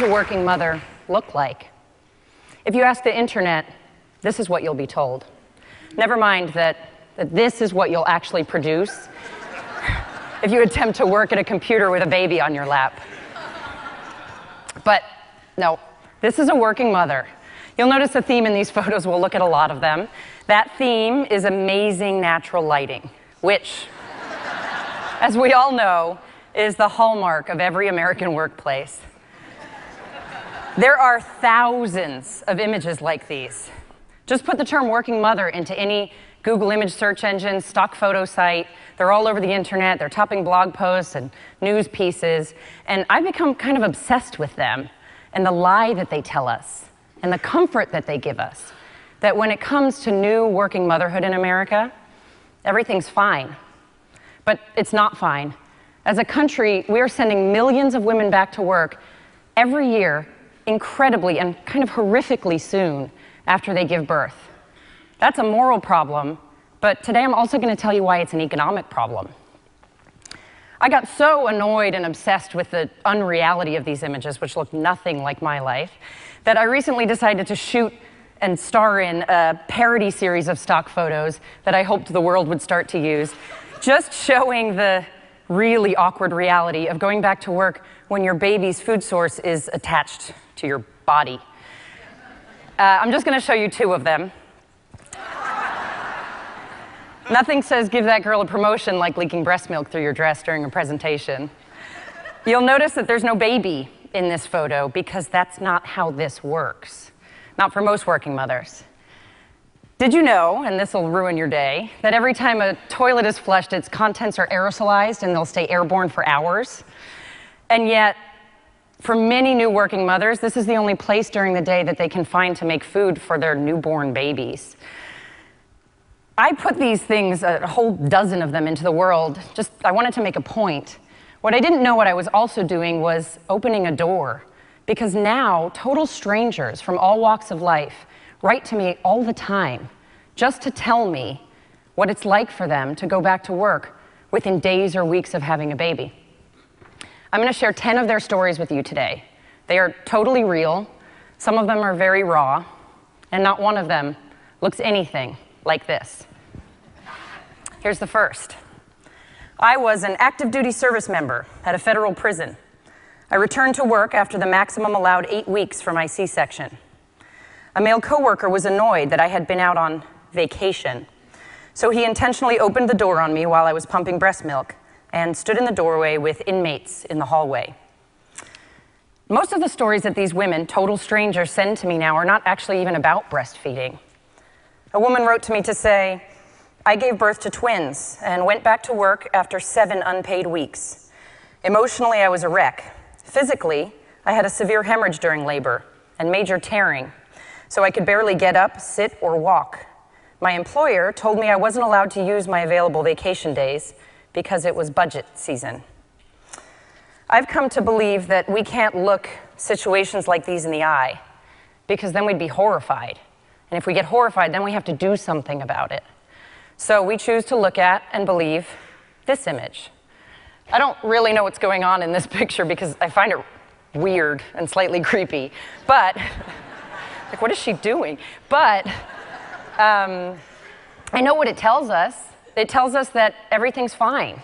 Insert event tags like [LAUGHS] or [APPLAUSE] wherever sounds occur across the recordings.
does a working mother look like? If you ask the internet, this is what you'll be told. Never mind that, that this is what you'll actually produce [LAUGHS] if you attempt to work at a computer with a baby on your lap. But no, this is a working mother. You'll notice a theme in these [LAUGHS] photos, we'll look at a lot of them. That theme is amazing natural lighting, which, [LAUGHS] as we all know, is the hallmark of every American workplace. There are thousands of images like these. Just put the term working mother into any Google image search engine, stock photo site. They're all over the internet. They're topping blog posts and news pieces. And I've become kind of obsessed with them and the lie that they tell us and the comfort that they give us. That when it comes to new working motherhood in America, everything's fine. But it's not fine. As a country, we are sending millions of women back to work every year, incredibly and kind of horrifically soon after they give birth. That's a moral problem, but today I'm also going to tell you why it's an economic problem. I got so annoyed and obsessed with the unreality of these images, which look nothing like my life, that I recently decided to shoot and star in a parody series of stock photos that I hoped the world would start to use, just showing the really awkward reality of going back to work when your baby's food source is attached to your body. Uh, I'm just going to show you two of them. Nothing says give that girl a promotion like leaking breast milk through your dress during a presentation. You'll notice that there's no baby in this photo because that's not how this works. Not for most working mothers. Did you know, and this will ruin your day, that every time a toilet is flushed, its contents are aerosolized and they'll stay airborne for hours? And yet, for many new working mothers, this is the only place during the day that they can find to make food for their newborn babies. I put these things, a whole dozen of them, into the world. Just, I wanted to make a point. What I didn't know what I was also doing was opening a door. Because now, total strangers from all walks of life write to me all the time just to tell me what it's like for them to go back to work within days or weeks of having a baby. I'm going to share 10 of their stories with you today. They are totally real, some of them are very raw, and not one of them looks anything like this. Here's the first. I was an active duty service member at a federal prison. I returned to work after the maximum allowed eight weeks for my C section. A male coworker was annoyed that I had been out on vacation, so he intentionally opened the door on me while I was pumping breast milk and stood in the doorway with inmates in the hallway. Most of the stories that these women, total strangers, send to me now are not actually even about breastfeeding. A woman wrote to me to say, I gave birth to twins and went back to work after seven unpaid weeks. Emotionally, I was a wreck. Physically, I had a severe hemorrhage during labor and major tearing, so I could barely get up, sit, or walk. My employer told me I wasn't allowed to use my available vacation days because it was budget season. I've come to believe that we can't look situations like these in the eye because then we'd be horrified. And if we get horrified, then we have to do something about it. So we choose to look at and believe this image. I don't really know what's going on in this [LAUGHS] picture because I find it weird and slightly [LAUGHS] creepy, but, [LAUGHS] like, what is she doing? But um, I know what it tells us. It tells us that everything's fine.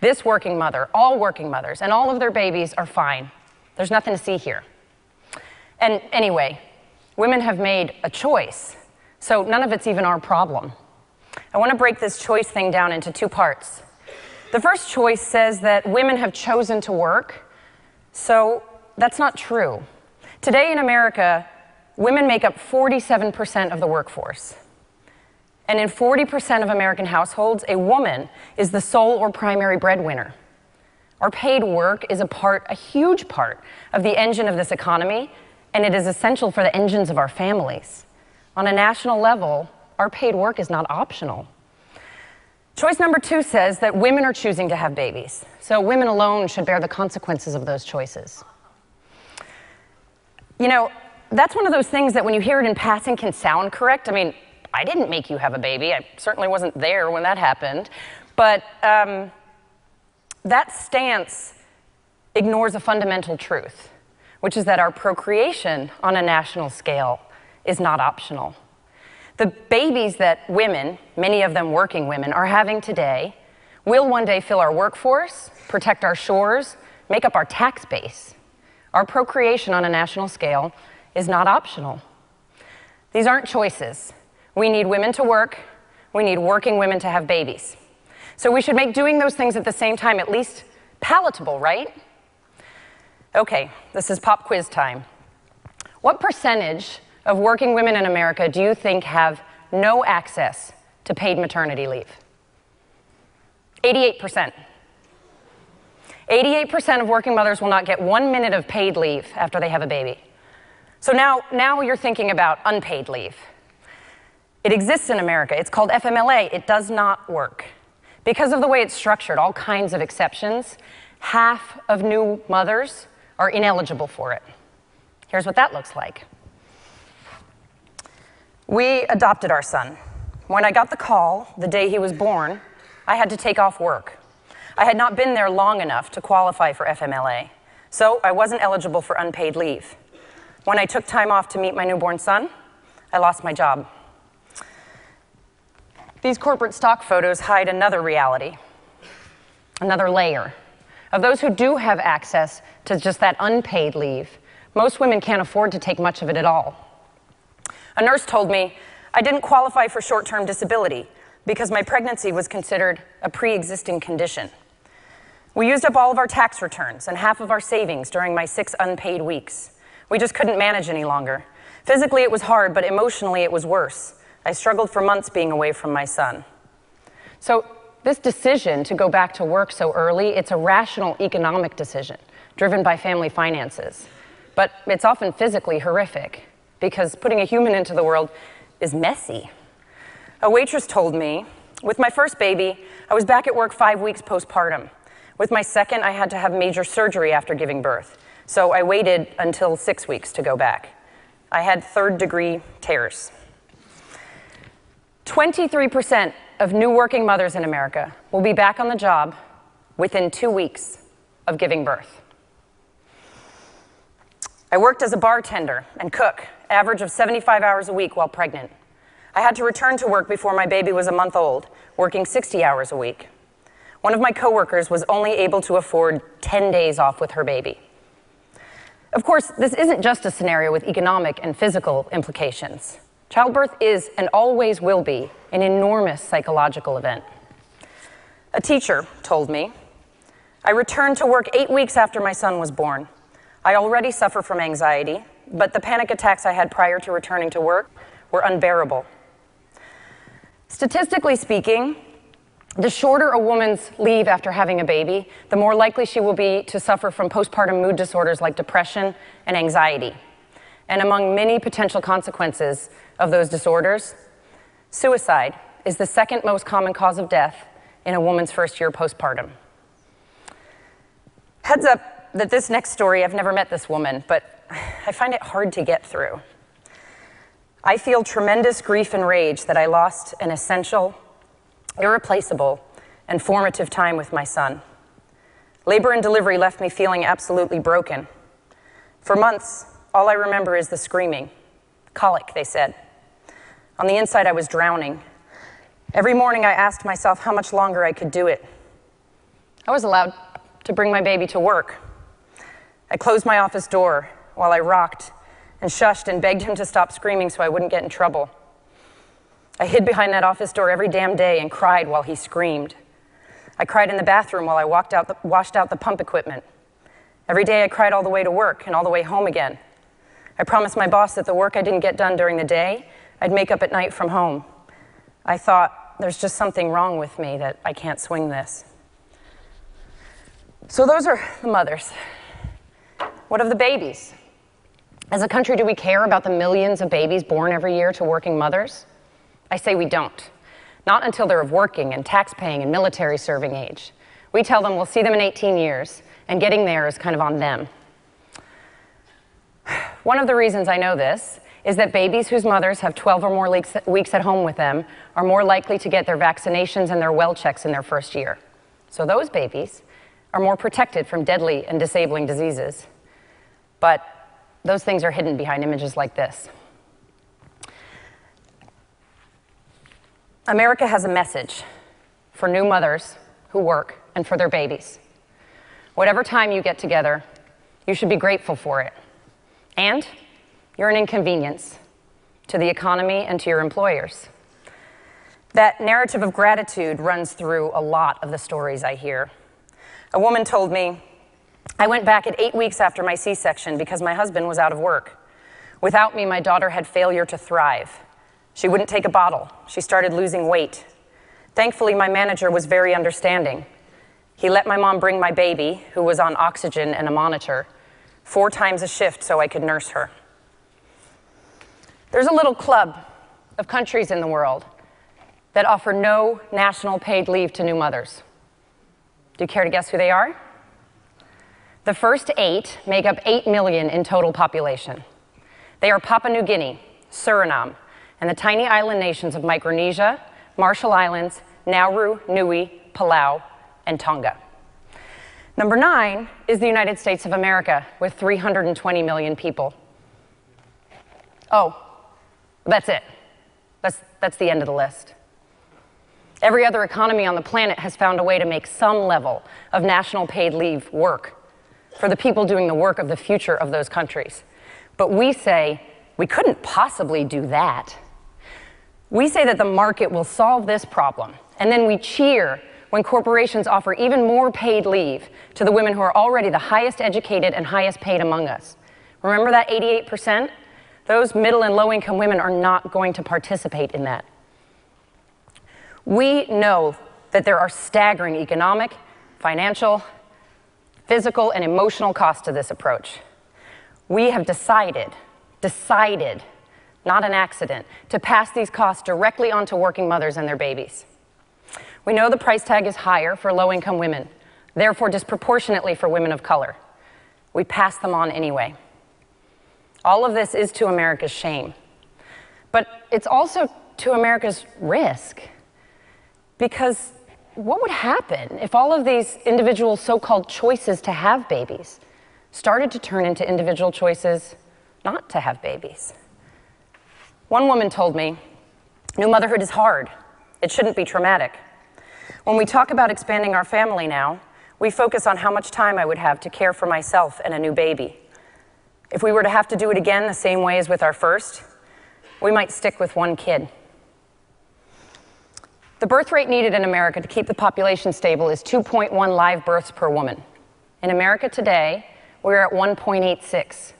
This working mother, all working mothers, and all of their babies are fine. There's nothing to see here. And anyway, women have made a choice, so none of it's even our problem. I want to break this choice thing down into two parts. The first choice says that women have chosen to work, so that's not true. Today in America, women make up 47% of the workforce. And in 40% of American households, a woman is the sole or primary breadwinner. Our paid work is a part, a huge part, of the engine of this economy, and it is essential for the engines of our families. On a national level, our paid work is not optional. Choice number two says that women are choosing to have babies, so women alone should bear the consequences of those choices. You know, that's one of those things that when you hear it in passing can sound correct. I mean, I didn't make you have a baby. I certainly wasn't there when that happened. But um, that stance ignores a fundamental truth, which is that our procreation on a national scale is not optional. The babies that women, many of them working women, are having today will one day fill our workforce, protect our shores, make up our tax base. Our procreation on a national scale is not optional. These aren't choices. We need women to work, we need working women to have babies. So we should make doing those things at the same time at least palatable, right? Okay, this is pop quiz time. What percentage of working women in America do you think have no access to paid maternity leave? 88%. 88% of working mothers will not get one minute of paid leave after they have a baby. So now, now you're thinking about unpaid leave. It exists in America. It's called FMLA. It does not work. Because of the way it's structured, all kinds of exceptions, half of new mothers are ineligible for it. Here's what that looks like. We adopted our son. When I got the call the day he was born, I had to take off work. I had not been there long enough to qualify for FMLA, so I wasn't eligible for unpaid leave. When I took time off to meet my newborn son, I lost my job. These corporate stock photos hide another reality, another layer. Of those who do have access to just that unpaid leave, most women can't afford to take much of it at all. A nurse told me I didn't qualify for short term disability because my pregnancy was considered a pre existing condition. We used up all of our tax returns and half of our savings during my six unpaid weeks. We just couldn't manage any longer. Physically, it was hard, but emotionally, it was worse. I struggled for months being away from my son. So, this decision to go back to work so early, it's a rational economic decision driven by family finances. But it's often physically horrific because putting a human into the world is messy. A waitress told me, with my first baby, I was back at work five weeks postpartum. With my second, I had to have major surgery after giving birth, so I waited until six weeks to go back. I had third degree tears. 23% of new working mothers in America will be back on the job within two weeks of giving birth. I worked as a bartender and cook, average of 75 hours a week while pregnant. I had to return to work before my baby was a month old, working 60 hours a week. One of my coworkers was only able to afford 10 days off with her baby. Of course, this isn't just a scenario with economic and physical implications. Childbirth is and always will be an enormous psychological event. A teacher told me, I returned to work eight weeks after my son was born. I already suffer from anxiety, but the panic attacks I had prior to returning to work were unbearable. Statistically speaking, the shorter a woman's leave after having a baby, the more likely she will be to suffer from postpartum mood disorders like depression and anxiety. And among many potential consequences of those disorders, suicide is the second most common cause of death in a woman's first year postpartum. Heads up that this next story, I've never met this woman, but [SIGHS] I find it hard to get through. I feel tremendous grief and rage that I lost an essential, irreplaceable, and formative time with my son. Labor and delivery left me feeling absolutely broken. For months, all I remember is the screaming. Colic, they said. On the inside, I was drowning. Every morning, I asked myself how much longer I could do it. I was allowed to bring my baby to work. I closed my office door while I rocked and shushed and begged him to stop screaming so I wouldn't get in trouble. I hid behind that office door every damn day and cried while he screamed. I cried in the bathroom while I walked out the, washed out the pump equipment. Every day I cried all the way to work and all the way home again. I promised my boss that the work I didn't get done during the day, I'd make up at night from home. I thought, there's just something wrong with me that I can't swing this. So those are the mothers. What of the babies? As a country, do we care about the millions of babies born every year to working mothers? I say we don't. Not until they're of working and tax paying and military serving age. We tell them we'll see them in 18 years, and getting there is kind of on them. One of the reasons I know this is that babies whose mothers have 12 or more weeks at home with them are more likely to get their vaccinations and their well checks in their first year. So those babies are more protected from deadly and disabling diseases. but those things are hidden behind images like this. America has a message for new mothers who work and for their babies. Whatever time you get together, you should be grateful for it. And you're an inconvenience to the economy and to your employers. That narrative of gratitude runs through a lot of the stories I hear. A woman told me, I went back at eight weeks after my C section because my husband was out of work. Without me, my daughter had failure to thrive. She wouldn't take a bottle. She started losing weight. Thankfully, my manager was very understanding. He let my mom bring my baby, who was on oxygen and a monitor, four times a shift so I could nurse her. There's a little club of countries in the world that offer no national paid leave to new mothers. Do you care to guess who they are? The first eight make up 8 million in total population. They are Papua New Guinea, Suriname, and the tiny island nations of Micronesia, Marshall Islands, Nauru, Niue, Palau, and Tonga. Number nine is the United States of America with 320 million people. Oh, that's it. That's, that's the end of the list. Every other economy on the planet has found a way to make some level of national paid leave work for the people doing the work of the future of those countries. But we say we couldn't possibly do that. We say that the market will solve this problem, and then we cheer when corporations offer even more paid leave to the women who are already the highest educated and highest paid among us. Remember that 88%? Those middle and low income women are not going to participate in that. We know that there are staggering economic, financial, physical, and emotional costs to this approach. We have decided, decided not an accident, to pass these costs directly onto working mothers and their babies. We know the price tag is higher for low income women, therefore, disproportionately for women of color. We pass them on anyway. All of this is to America's shame, but it's also to America's risk. Because what would happen if all of these individual so called choices to have babies started to turn into individual choices not to have babies? One woman told me, New motherhood is hard. It shouldn't be traumatic. When we talk about expanding our family now, we focus on how much time I would have to care for myself and a new baby. If we were to have to do it again the same way as with our first, we might stick with one kid. The birth rate needed in America to keep the population stable is 2.1 live births per woman. In America today, we're at 1.86.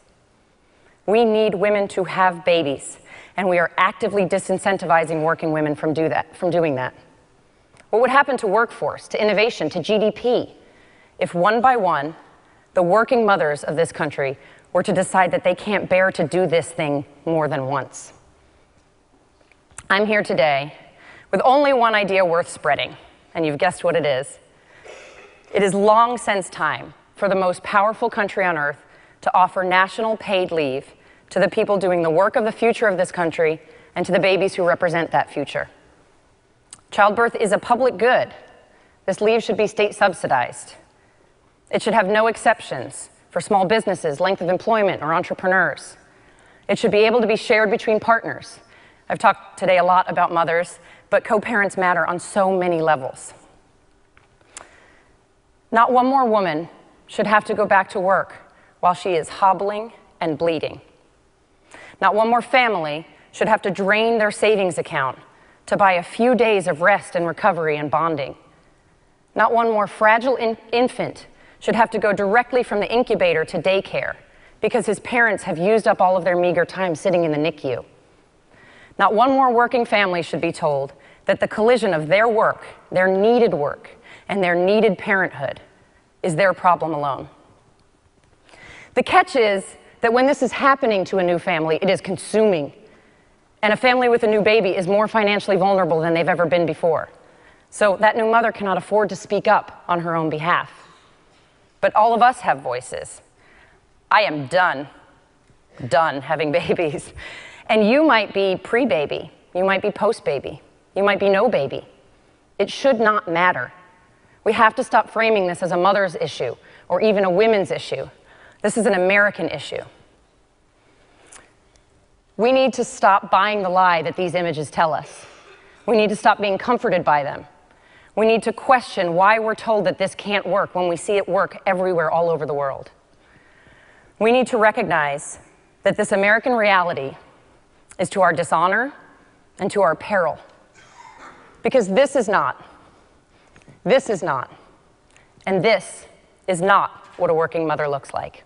We need women to have babies and we are actively disincentivizing working women from, do that, from doing that. What would happen to workforce, to innovation, to GDP if one by one the working mothers of this country were to decide that they can't bear to do this thing more than once? I'm here today with only one idea worth spreading, and you've guessed what it is. It is long since time for the most powerful country on earth to offer national paid leave to the people doing the work of the future of this country, and to the babies who represent that future. Childbirth is a public good. This leave should be state subsidized. It should have no exceptions for small businesses, length of employment, or entrepreneurs. It should be able to be shared between partners. I've talked today a lot about mothers, but co parents matter on so many levels. Not one more woman should have to go back to work while she is hobbling and bleeding. Not one more family should have to drain their savings account to buy a few days of rest and recovery and bonding. Not one more fragile in- infant should have to go directly from the incubator to daycare because his parents have used up all of their meager time sitting in the NICU. Not one more working family should be told that the collision of their work, their needed work, and their needed parenthood is their problem alone. The catch is that when this is happening to a new family, it is consuming. And a family with a new baby is more financially vulnerable than they've ever been before. So that new mother cannot afford to speak up on her own behalf. But all of us have voices. I am done, done having [LAUGHS] babies. And you might be pre baby, you might be post baby, you might be no baby. It should not matter. We have to stop framing this as a mother's issue or even a women's issue. This is an American issue. We need to stop buying the lie that these images tell us. We need to stop being comforted by them. We need to question why we're told that this can't work when we see it work everywhere all over the world. We need to recognize that this American reality is to our dishonor and to our peril. Because this is not, this is not, and this is not what a working mother looks like.